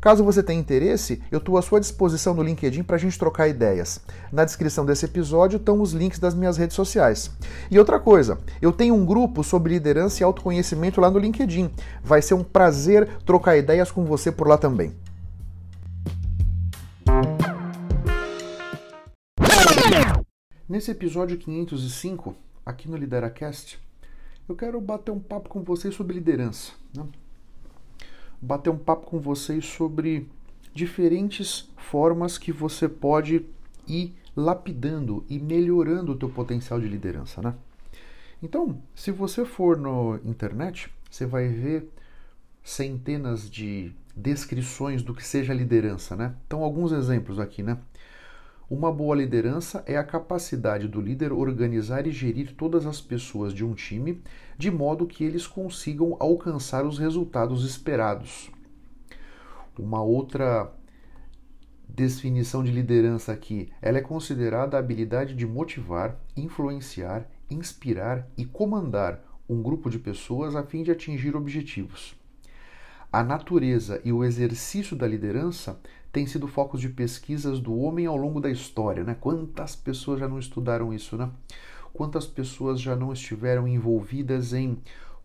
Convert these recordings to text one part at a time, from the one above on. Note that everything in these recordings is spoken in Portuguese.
Caso você tenha interesse, eu estou à sua disposição no LinkedIn para a gente trocar ideias. Na descrição desse episódio estão os links das minhas redes sociais. E outra coisa, eu tenho um grupo sobre liderança e autoconhecimento lá no LinkedIn. Vai ser um prazer trocar ideias com você por lá também. Nesse episódio 505, aqui no LideraCast, eu quero bater um papo com vocês sobre liderança. Né? Bater um papo com vocês sobre diferentes formas que você pode ir lapidando e melhorando o teu potencial de liderança, né? Então, se você for no internet, você vai ver centenas de descrições do que seja liderança, né? Então, alguns exemplos aqui, né? Uma boa liderança é a capacidade do líder organizar e gerir todas as pessoas de um time de modo que eles consigam alcançar os resultados esperados. Uma outra definição de liderança aqui, ela é considerada a habilidade de motivar, influenciar, inspirar e comandar um grupo de pessoas a fim de atingir objetivos. A natureza e o exercício da liderança têm sido focos de pesquisas do homem ao longo da história. Né? Quantas pessoas já não estudaram isso? Né? Quantas pessoas já não estiveram envolvidas em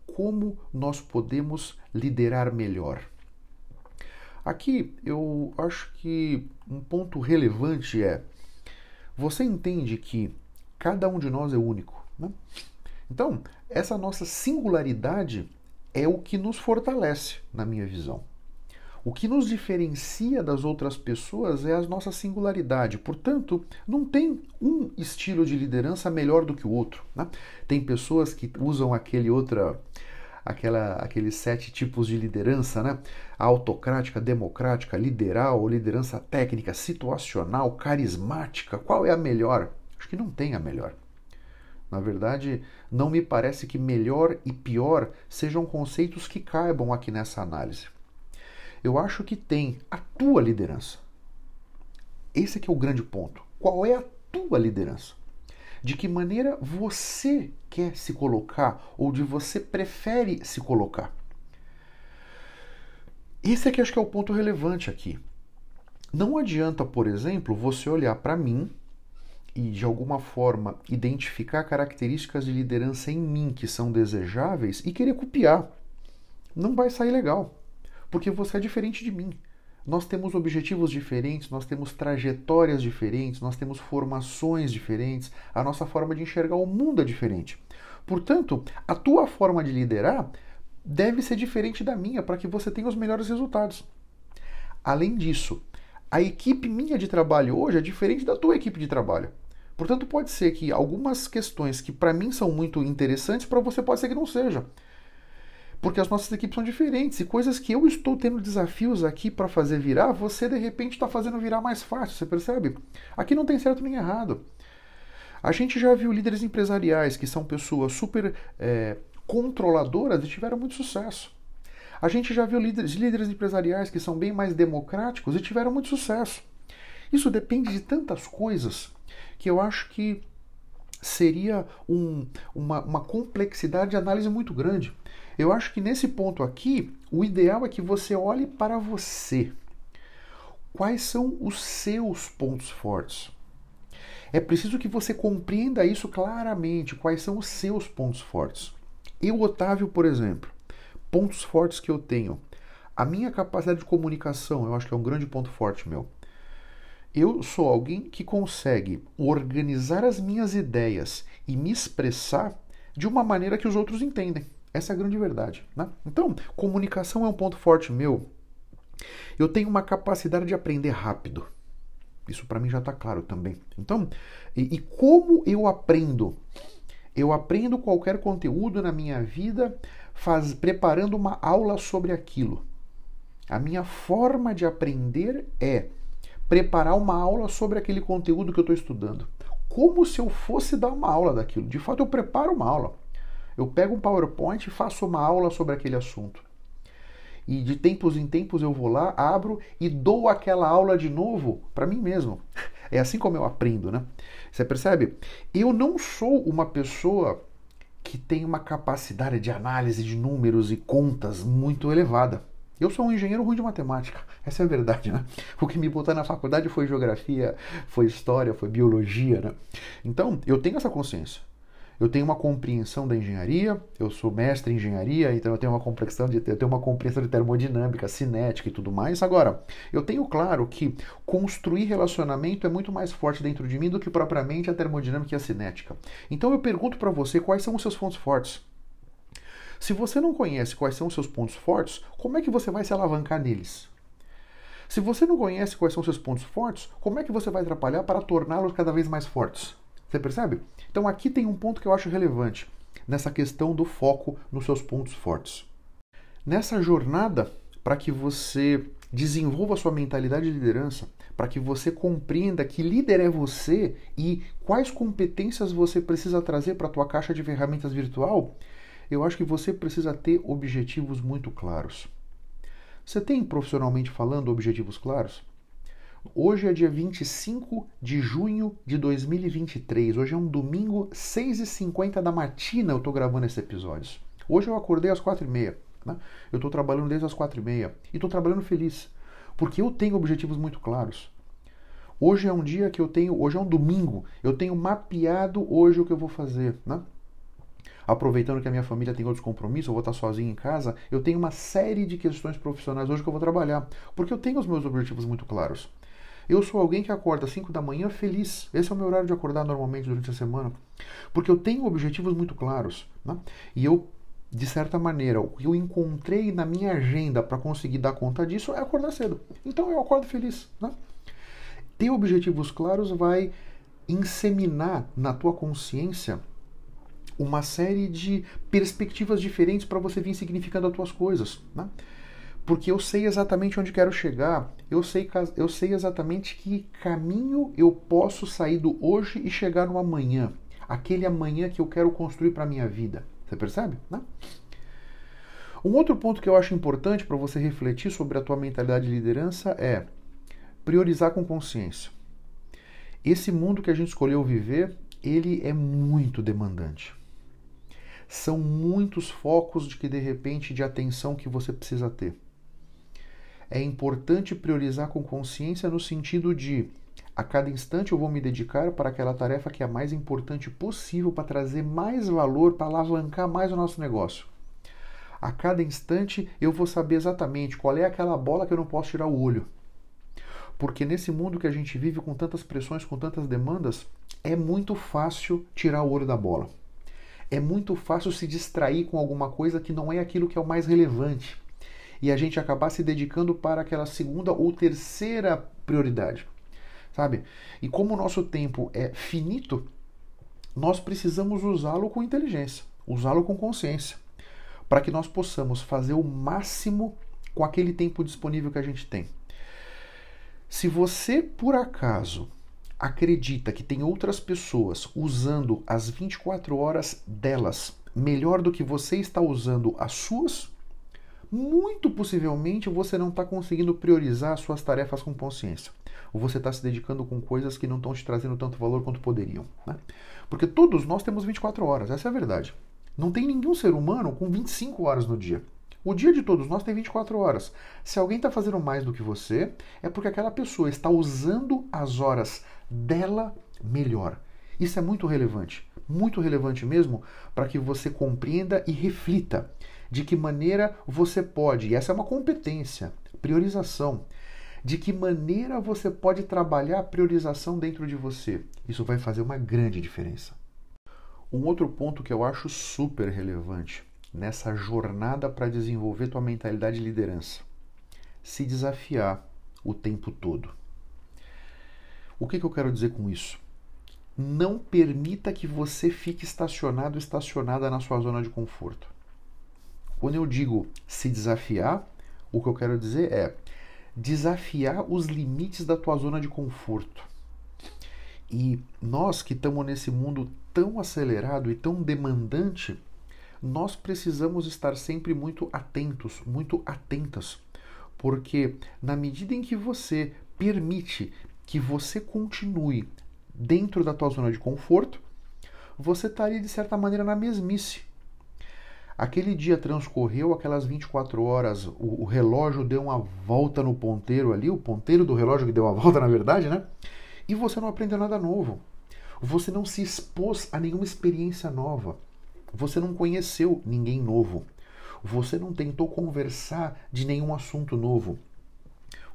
como nós podemos liderar melhor? Aqui eu acho que um ponto relevante é: você entende que cada um de nós é único. Né? Então, essa nossa singularidade é o que nos fortalece, na minha visão. O que nos diferencia das outras pessoas é a nossa singularidade. Portanto, não tem um estilo de liderança melhor do que o outro. Né? Tem pessoas que usam aquele outra, aquela, aqueles sete tipos de liderança, né? Autocrática, democrática, lideral, liderança técnica, situacional, carismática. Qual é a melhor? Acho que não tem a melhor. Na verdade, não me parece que melhor e pior sejam conceitos que caibam aqui nessa análise. Eu acho que tem a tua liderança. Esse é, é o grande ponto. Qual é a tua liderança? De que maneira você quer se colocar ou de você prefere se colocar? Esse é que acho que é o ponto relevante aqui. Não adianta, por exemplo, você olhar para mim e de alguma forma identificar características de liderança em mim que são desejáveis e querer copiar. Não vai sair legal, porque você é diferente de mim. Nós temos objetivos diferentes, nós temos trajetórias diferentes, nós temos formações diferentes, a nossa forma de enxergar o mundo é diferente. Portanto, a tua forma de liderar deve ser diferente da minha para que você tenha os melhores resultados. Além disso, a equipe minha de trabalho hoje é diferente da tua equipe de trabalho. Portanto, pode ser que algumas questões que para mim são muito interessantes, para você pode ser que não seja. Porque as nossas equipes são diferentes e coisas que eu estou tendo desafios aqui para fazer virar, você de repente está fazendo virar mais fácil, você percebe? Aqui não tem certo nem errado. A gente já viu líderes empresariais que são pessoas super é, controladoras e tiveram muito sucesso. A gente já viu líderes, líderes empresariais que são bem mais democráticos e tiveram muito sucesso. Isso depende de tantas coisas que eu acho que seria um, uma, uma complexidade de análise muito grande. Eu acho que nesse ponto aqui, o ideal é que você olhe para você. Quais são os seus pontos fortes? É preciso que você compreenda isso claramente. Quais são os seus pontos fortes? Eu, Otávio, por exemplo, pontos fortes que eu tenho. A minha capacidade de comunicação, eu acho que é um grande ponto forte meu. Eu sou alguém que consegue organizar as minhas ideias e me expressar de uma maneira que os outros entendem. Essa é a grande verdade. Né? Então, comunicação é um ponto forte meu. Eu tenho uma capacidade de aprender rápido. Isso para mim já está claro também. Então, e, e como eu aprendo? Eu aprendo qualquer conteúdo na minha vida faz, preparando uma aula sobre aquilo. A minha forma de aprender é preparar uma aula sobre aquele conteúdo que eu estou estudando. Como se eu fosse dar uma aula daquilo. De fato, eu preparo uma aula. Eu pego um PowerPoint e faço uma aula sobre aquele assunto. E de tempos em tempos eu vou lá, abro e dou aquela aula de novo para mim mesmo. É assim como eu aprendo, né? Você percebe? Eu não sou uma pessoa que tem uma capacidade de análise de números e contas muito elevada. Eu sou um engenheiro ruim de matemática, essa é a verdade, né? O que me botou na faculdade foi geografia, foi história, foi biologia, né? Então, eu tenho essa consciência. Eu tenho uma compreensão da engenharia, eu sou mestre em engenharia, então eu tenho uma compreensão de, eu tenho uma compreensão de termodinâmica, cinética e tudo mais. Agora, eu tenho claro que construir relacionamento é muito mais forte dentro de mim do que propriamente a termodinâmica e a cinética. Então eu pergunto para você quais são os seus pontos fortes. Se você não conhece quais são os seus pontos fortes, como é que você vai se alavancar neles? Se você não conhece quais são os seus pontos fortes, como é que você vai atrapalhar para torná-los cada vez mais fortes? Você percebe? Então aqui tem um ponto que eu acho relevante nessa questão do foco nos seus pontos fortes. Nessa jornada, para que você desenvolva sua mentalidade de liderança, para que você compreenda que líder é você e quais competências você precisa trazer para a tua caixa de ferramentas virtual, eu acho que você precisa ter objetivos muito claros. Você tem, profissionalmente falando, objetivos claros? Hoje é dia 25 de junho de 2023. Hoje é um domingo, 6h50 da matina eu estou gravando esse episódio. Hoje eu acordei às 4h30. Né? Eu estou trabalhando desde as 4h30 e estou trabalhando feliz. Porque eu tenho objetivos muito claros. Hoje é um dia que eu tenho, hoje é um domingo, eu tenho mapeado hoje o que eu vou fazer, né? aproveitando que a minha família tem outros compromissos, eu vou estar sozinho em casa, eu tenho uma série de questões profissionais hoje que eu vou trabalhar, porque eu tenho os meus objetivos muito claros. Eu sou alguém que acorda às 5 da manhã feliz. Esse é o meu horário de acordar normalmente durante a semana, porque eu tenho objetivos muito claros, né? E eu de certa maneira, o que eu encontrei na minha agenda para conseguir dar conta disso é acordar cedo. Então eu acordo feliz. Né? Ter objetivos claros vai inseminar na tua consciência uma série de perspectivas diferentes para você vir significando as tuas coisas. Né? Porque eu sei exatamente onde quero chegar, eu sei, eu sei exatamente que caminho eu posso sair do hoje e chegar no amanhã. Aquele amanhã que eu quero construir para a minha vida. Você percebe? Né? Um outro ponto que eu acho importante para você refletir sobre a tua mentalidade de liderança é priorizar com consciência. Esse mundo que a gente escolheu viver, ele é muito demandante são muitos focos de que de repente de atenção que você precisa ter. É importante priorizar com consciência no sentido de a cada instante eu vou me dedicar para aquela tarefa que é a mais importante possível para trazer mais valor, para alavancar mais o nosso negócio. A cada instante eu vou saber exatamente qual é aquela bola que eu não posso tirar o olho. Porque nesse mundo que a gente vive com tantas pressões, com tantas demandas, é muito fácil tirar o olho da bola é muito fácil se distrair com alguma coisa que não é aquilo que é o mais relevante. E a gente acabar se dedicando para aquela segunda ou terceira prioridade. Sabe? E como o nosso tempo é finito, nós precisamos usá-lo com inteligência, usá-lo com consciência, para que nós possamos fazer o máximo com aquele tempo disponível que a gente tem. Se você, por acaso, acredita que tem outras pessoas usando as 24 horas delas melhor do que você está usando as suas, muito possivelmente você não está conseguindo priorizar as suas tarefas com consciência. Ou você está se dedicando com coisas que não estão te trazendo tanto valor quanto poderiam. Né? Porque todos nós temos 24 horas, essa é a verdade. Não tem nenhum ser humano com 25 horas no dia. O dia de todos nós tem 24 horas. Se alguém está fazendo mais do que você, é porque aquela pessoa está usando as horas dela melhor. Isso é muito relevante, muito relevante mesmo, para que você compreenda e reflita de que maneira você pode, e essa é uma competência, priorização, de que maneira você pode trabalhar a priorização dentro de você. Isso vai fazer uma grande diferença. Um outro ponto que eu acho super relevante nessa jornada para desenvolver tua mentalidade de liderança: se desafiar o tempo todo. O que, que eu quero dizer com isso? Não permita que você fique estacionado, estacionada na sua zona de conforto. Quando eu digo se desafiar, o que eu quero dizer é desafiar os limites da tua zona de conforto. E nós que estamos nesse mundo tão acelerado e tão demandante, nós precisamos estar sempre muito atentos, muito atentas, porque na medida em que você permite que você continue dentro da tua zona de conforto, você estaria de certa maneira na mesmice. Aquele dia transcorreu, aquelas 24 horas, o, o, relógio deu uma volta no ponteiro ali, o ponteiro do relógio que deu a volta, na verdade, né? E você não aprendeu nada novo. Você não se expôs a nenhuma experiência nova. Você não conheceu ninguém novo. Você não tentou conversar de nenhum assunto novo.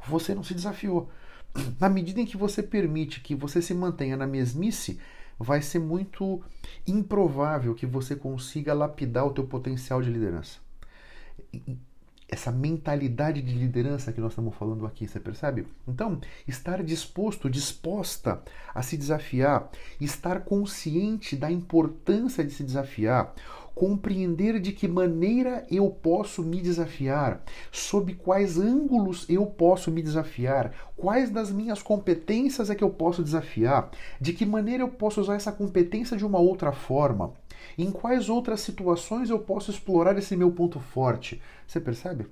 Você não se desafiou. Na medida em que você permite que você se mantenha na mesmice, vai ser muito improvável que você consiga lapidar o teu potencial de liderança. Essa mentalidade de liderança que nós estamos falando aqui, você percebe? Então, estar disposto, disposta a se desafiar, estar consciente da importância de se desafiar, compreender de que maneira eu posso me desafiar, sob quais ângulos eu posso me desafiar, quais das minhas competências é que eu posso desafiar, de que maneira eu posso usar essa competência de uma outra forma, em quais outras situações eu posso explorar esse meu ponto forte. Você percebe?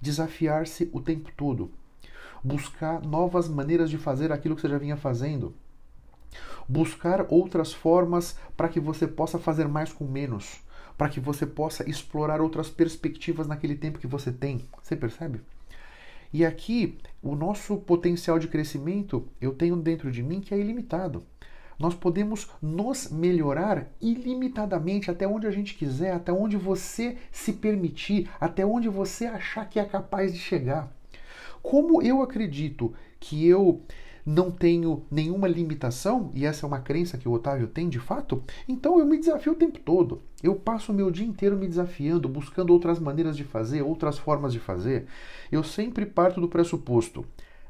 Desafiar-se o tempo todo, buscar novas maneiras de fazer aquilo que você já vinha fazendo buscar outras formas para que você possa fazer mais com menos, para que você possa explorar outras perspectivas naquele tempo que você tem. Você percebe? E aqui, o nosso potencial de crescimento, eu tenho dentro de mim que é ilimitado. Nós podemos nos melhorar ilimitadamente até onde a gente quiser, até onde você se permitir, até onde você achar que é capaz de chegar. Como eu acredito que eu não tenho nenhuma limitação, e essa é uma crença que o Otávio tem de fato, então eu me desafio o tempo todo. Eu passo o meu dia inteiro me desafiando, buscando outras maneiras de fazer, outras formas de fazer. Eu sempre parto do pressuposto: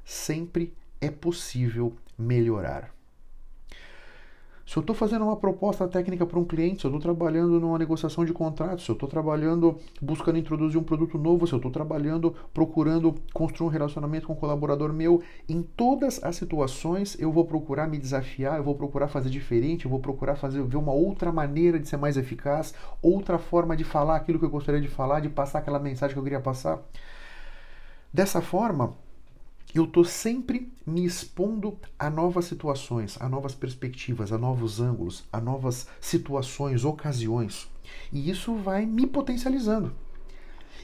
sempre é possível melhorar. Se eu estou fazendo uma proposta técnica para um cliente, se eu estou trabalhando numa negociação de contratos, se eu estou trabalhando buscando introduzir um produto novo, se eu estou trabalhando procurando construir um relacionamento com um colaborador meu, em todas as situações eu vou procurar me desafiar, eu vou procurar fazer diferente, eu vou procurar fazer ver uma outra maneira de ser mais eficaz, outra forma de falar aquilo que eu gostaria de falar, de passar aquela mensagem que eu queria passar. Dessa forma, eu estou sempre me expondo a novas situações, a novas perspectivas, a novos ângulos, a novas situações, ocasiões. E isso vai me potencializando.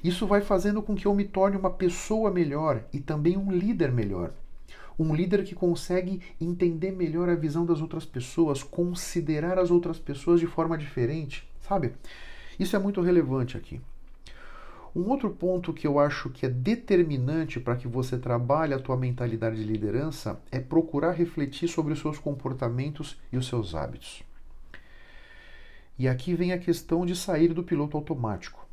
Isso vai fazendo com que eu me torne uma pessoa melhor e também um líder melhor. Um líder que consegue entender melhor a visão das outras pessoas, considerar as outras pessoas de forma diferente, sabe? Isso é muito relevante aqui. Um outro ponto que eu acho que é determinante para que você trabalhe a tua mentalidade de liderança é procurar refletir sobre os seus comportamentos e os seus hábitos. E aqui vem a questão de sair do piloto automático.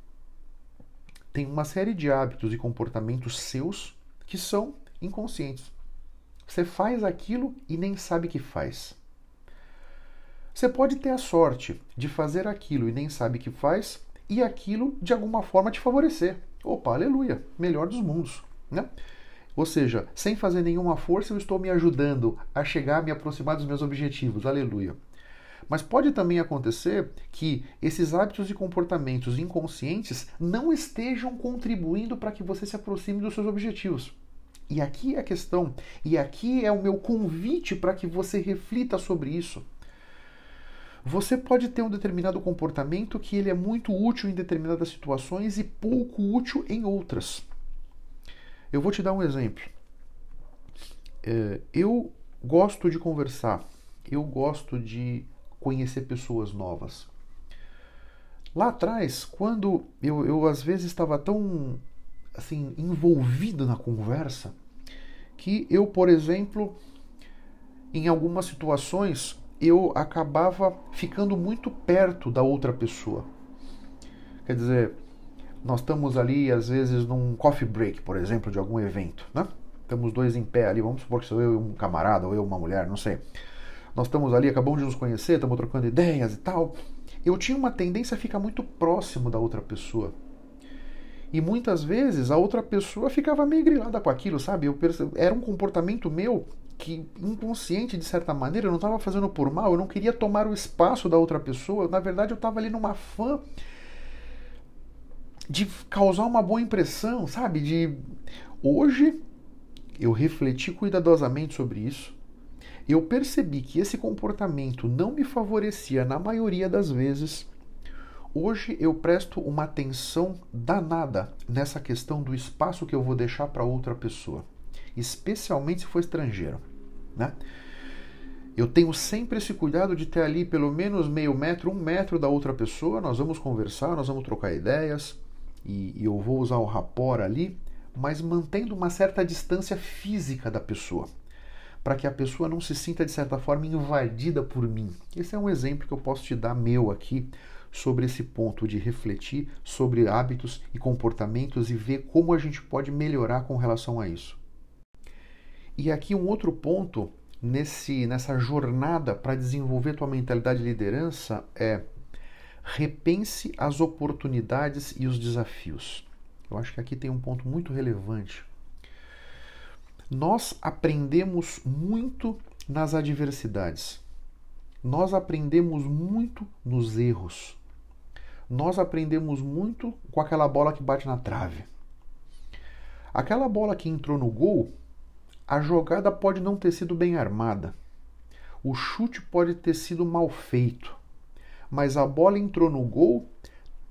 Tem uma série de hábitos e comportamentos seus que são inconscientes. Você faz aquilo e nem sabe que faz. Você pode ter a sorte de fazer aquilo e nem sabe que faz, e aquilo de alguma forma te favorecer. Opa, aleluia, melhor dos mundos, né? Ou seja, sem fazer nenhuma força, eu estou me ajudando a chegar, a me aproximar dos meus objetivos. Aleluia. Mas pode também acontecer que esses hábitos e comportamentos inconscientes não estejam contribuindo para que você se aproxime dos seus objetivos. E aqui é a questão, e aqui é o meu convite para que você reflita sobre isso. Você pode ter um determinado comportamento que ele é muito útil em determinadas situações e pouco útil em outras. Eu vou te dar um exemplo. É, eu gosto de conversar, eu gosto de conhecer pessoas novas. Lá atrás, quando eu, eu às vezes estava tão assim envolvido na conversa que eu, por exemplo, em algumas situações eu acabava ficando muito perto da outra pessoa. Quer dizer, nós estamos ali, às vezes, num coffee break, por exemplo, de algum evento, né? Estamos dois em pé ali, vamos supor que sou eu e um camarada, ou eu e uma mulher, não sei. Nós estamos ali, acabamos de nos conhecer, estamos trocando ideias e tal. Eu tinha uma tendência a ficar muito próximo da outra pessoa. E muitas vezes a outra pessoa ficava meio grilada com aquilo, sabe? Eu. Era um comportamento meu que, inconsciente de certa maneira, eu não estava fazendo por mal, eu não queria tomar o espaço da outra pessoa. Na verdade, eu estava ali numa fã de causar uma boa impressão, sabe? De hoje eu refleti cuidadosamente sobre isso. Eu percebi que esse comportamento não me favorecia na maioria das vezes Hoje eu presto uma atenção danada nessa questão do espaço que eu vou deixar para outra pessoa, especialmente se for estrangeiro, né? Eu tenho sempre esse cuidado de ter ali pelo menos meio metro, um metro da outra pessoa. Nós vamos conversar, nós vamos trocar ideias e, e eu vou usar o rapor ali, mas mantendo uma certa distância física da pessoa, para que a pessoa não se sinta de certa forma invadida por mim. Esse é um exemplo que eu posso te dar meu aqui sobre esse ponto de refletir sobre hábitos e comportamentos e ver como a gente pode melhorar com relação a isso. E aqui um outro ponto nesse nessa jornada para desenvolver tua mentalidade de liderança é repense as oportunidades e os desafios. Eu acho que aqui tem um ponto muito relevante. Nós aprendemos muito nas adversidades. Nós aprendemos muito nos erros nós aprendemos muito com aquela bola que bate na trave. Aquela bola que entrou no gol, a jogada pode não ter sido bem armada. O chute pode ter sido mal feito. Mas a bola entrou no gol,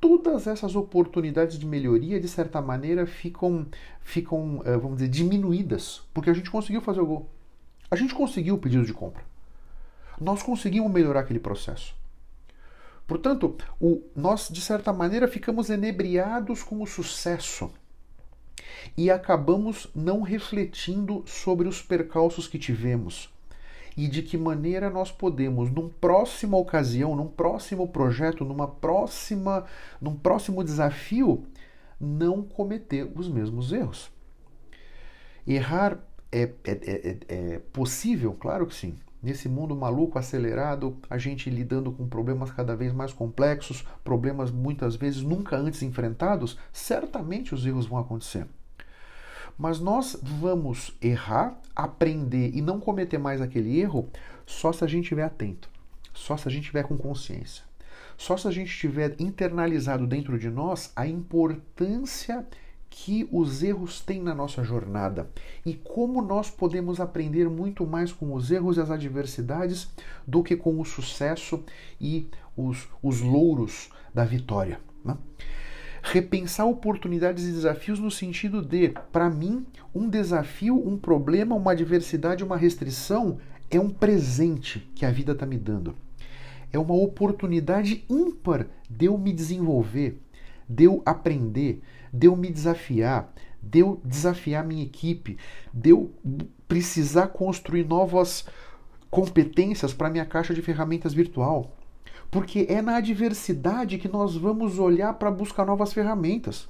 todas essas oportunidades de melhoria, de certa maneira, ficam, ficam eh, vamos dizer, diminuídas, porque a gente conseguiu fazer o gol. A gente conseguiu o pedido de compra. Nós conseguimos melhorar aquele processo. Portanto, o, nós, de certa maneira, ficamos enebriados com o sucesso e acabamos não refletindo sobre os percalços que tivemos e de que maneira nós podemos, num próxima ocasião, num próximo projeto, numa próxima, num próximo desafio, não cometer os mesmos erros. Errar é, é, é, é possível? Claro que sim. Nesse mundo maluco, acelerado, a gente lidando com problemas cada vez mais complexos, problemas muitas vezes nunca antes enfrentados, certamente os erros vão acontecer. Mas nós vamos errar, aprender e não cometer mais aquele erro só se a gente estiver atento, só se a gente estiver com consciência, só se a gente tiver internalizado dentro de nós a importância que os erros têm na nossa jornada e como nós podemos aprender muito mais com os erros e as adversidades do que com o sucesso e os, os louros da vitória. Né? Repensar oportunidades e desafios no sentido de, para mim, um desafio, um problema, uma adversidade, uma restrição é um presente que a vida está me dando. É uma oportunidade ímpar de eu me desenvolver, de eu aprender, de eu me desafiar, de eu desafiar minha equipe, de eu precisar construir novas competências para minha caixa de ferramentas virtual. Porque é na adversidade que nós vamos olhar para buscar novas ferramentas.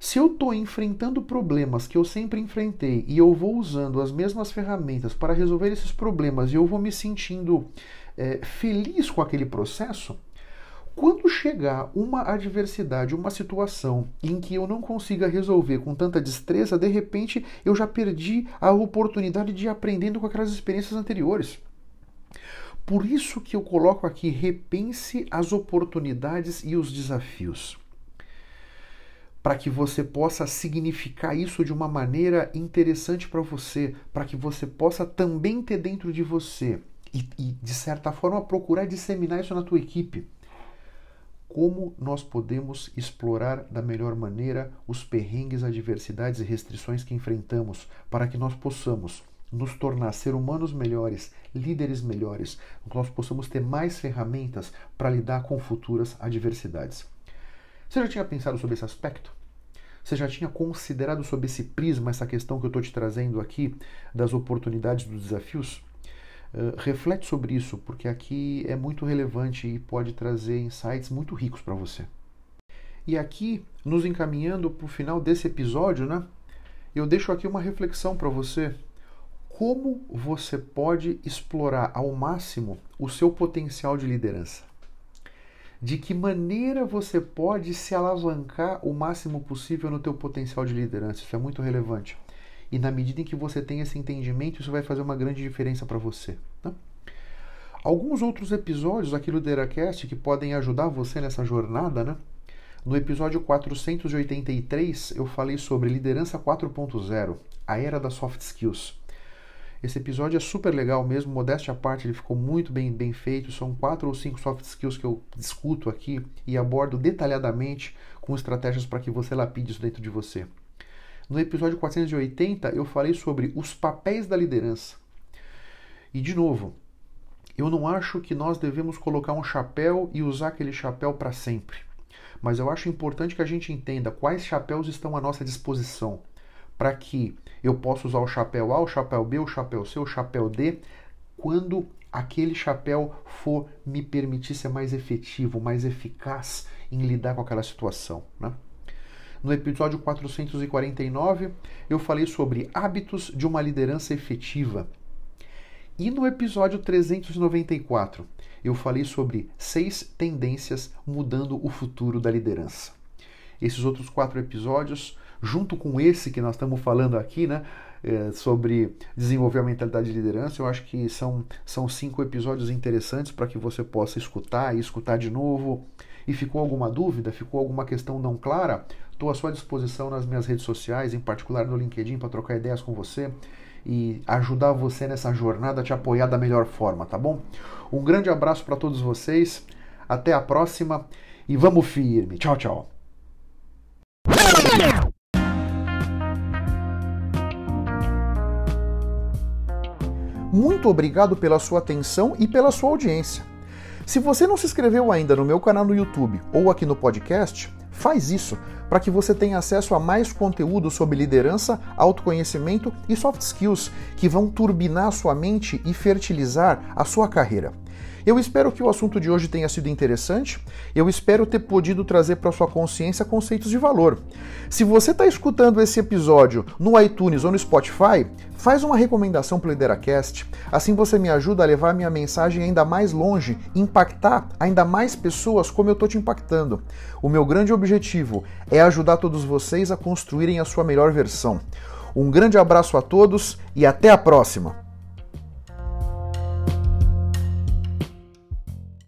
Se eu estou enfrentando problemas que eu sempre enfrentei e eu vou usando as mesmas ferramentas para resolver esses problemas e eu vou me sentindo é, feliz com aquele processo, quando chegar uma adversidade, uma situação em que eu não consiga resolver com tanta destreza, de repente eu já perdi a oportunidade de ir aprendendo com aquelas experiências anteriores. Por isso que eu coloco aqui repense as oportunidades e os desafios. Para que você possa significar isso de uma maneira interessante para você, para que você possa também ter dentro de você e, e, de certa forma, procurar disseminar isso na tua equipe como nós podemos explorar da melhor maneira os perrengues, adversidades e restrições que enfrentamos para que nós possamos nos tornar ser humanos melhores, líderes melhores, que nós possamos ter mais ferramentas para lidar com futuras adversidades. Você já tinha pensado sobre esse aspecto? Você já tinha considerado sob esse prisma essa questão que eu estou te trazendo aqui das oportunidades, dos desafios? Uh, reflete sobre isso, porque aqui é muito relevante e pode trazer insights muito ricos para você. E aqui, nos encaminhando para o final desse episódio, né, eu deixo aqui uma reflexão para você. Como você pode explorar ao máximo o seu potencial de liderança? De que maneira você pode se alavancar o máximo possível no teu potencial de liderança? Isso é muito relevante. E na medida em que você tem esse entendimento, isso vai fazer uma grande diferença para você. Né? Alguns outros episódios aqui do Lideracast que podem ajudar você nessa jornada, né? No episódio 483, eu falei sobre liderança 4.0, a era das soft skills. Esse episódio é super legal mesmo, modéstia à parte, ele ficou muito bem, bem feito. São quatro ou cinco soft skills que eu discuto aqui e abordo detalhadamente com estratégias para que você lapide isso dentro de você. No episódio 480, eu falei sobre os papéis da liderança. E, de novo, eu não acho que nós devemos colocar um chapéu e usar aquele chapéu para sempre mas eu acho importante que a gente entenda quais chapéus estão à nossa disposição para que eu possa usar o chapéu A, o chapéu B, o chapéu C, o chapéu D, quando aquele chapéu for me permitir ser mais efetivo, mais eficaz em lidar com aquela situação. Né? No episódio 449, eu falei sobre hábitos de uma liderança efetiva. E no episódio 394, eu falei sobre seis tendências mudando o futuro da liderança. Esses outros quatro episódios, junto com esse que nós estamos falando aqui, né, é, sobre desenvolver a mentalidade de liderança, eu acho que são, são cinco episódios interessantes para que você possa escutar e escutar de novo. E ficou alguma dúvida? Ficou alguma questão não clara? Estou à sua disposição nas minhas redes sociais, em particular no LinkedIn, para trocar ideias com você e ajudar você nessa jornada, te apoiar da melhor forma, tá bom? Um grande abraço para todos vocês, até a próxima e vamos firme. Tchau, tchau. Muito obrigado pela sua atenção e pela sua audiência. Se você não se inscreveu ainda no meu canal no YouTube ou aqui no podcast, faz isso para que você tenha acesso a mais conteúdo sobre liderança, autoconhecimento e soft skills que vão turbinar sua mente e fertilizar a sua carreira. Eu espero que o assunto de hoje tenha sido interessante. Eu espero ter podido trazer para sua consciência conceitos de valor. Se você está escutando esse episódio no iTunes ou no Spotify, faz uma recomendação para o Lideracast. Assim você me ajuda a levar minha mensagem ainda mais longe, impactar ainda mais pessoas como eu estou te impactando. O meu grande objetivo é ajudar todos vocês a construírem a sua melhor versão. Um grande abraço a todos e até a próxima!